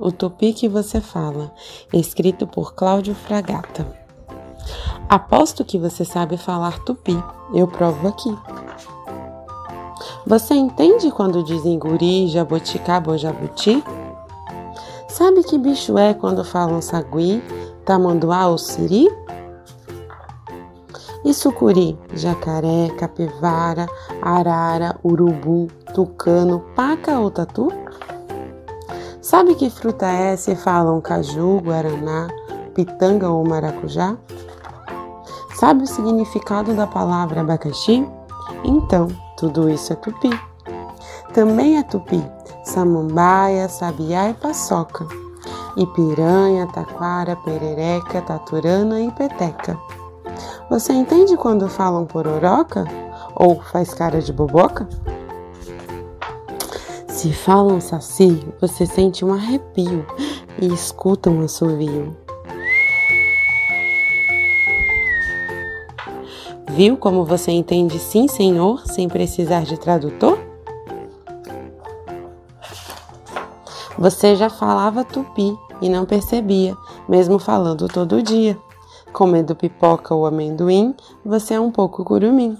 O Tupi que Você Fala, escrito por Cláudio Fragata. Aposto que você sabe falar tupi, eu provo aqui. Você entende quando dizem guri, jabuticaba ou jabuti? Sabe que bicho é quando falam sagui, tamanduá ou siri? E sucuri, jacaré, capivara, arara, urubu, tucano, paca ou tatu? Sabe que fruta é se falam caju, guaraná, pitanga ou maracujá? Sabe o significado da palavra abacaxi? Então, tudo isso é tupi. Também é tupi, samambaia, sabiá e paçoca. E piranha, taquara, perereca, taturana e peteca. Você entende quando falam pororoca? Ou faz cara de boboca? Se falam saci, você sente um arrepio e escuta um assovio. Viu como você entende sim, senhor, sem precisar de tradutor? Você já falava tupi e não percebia, mesmo falando todo dia. Comendo pipoca ou amendoim, você é um pouco curumim.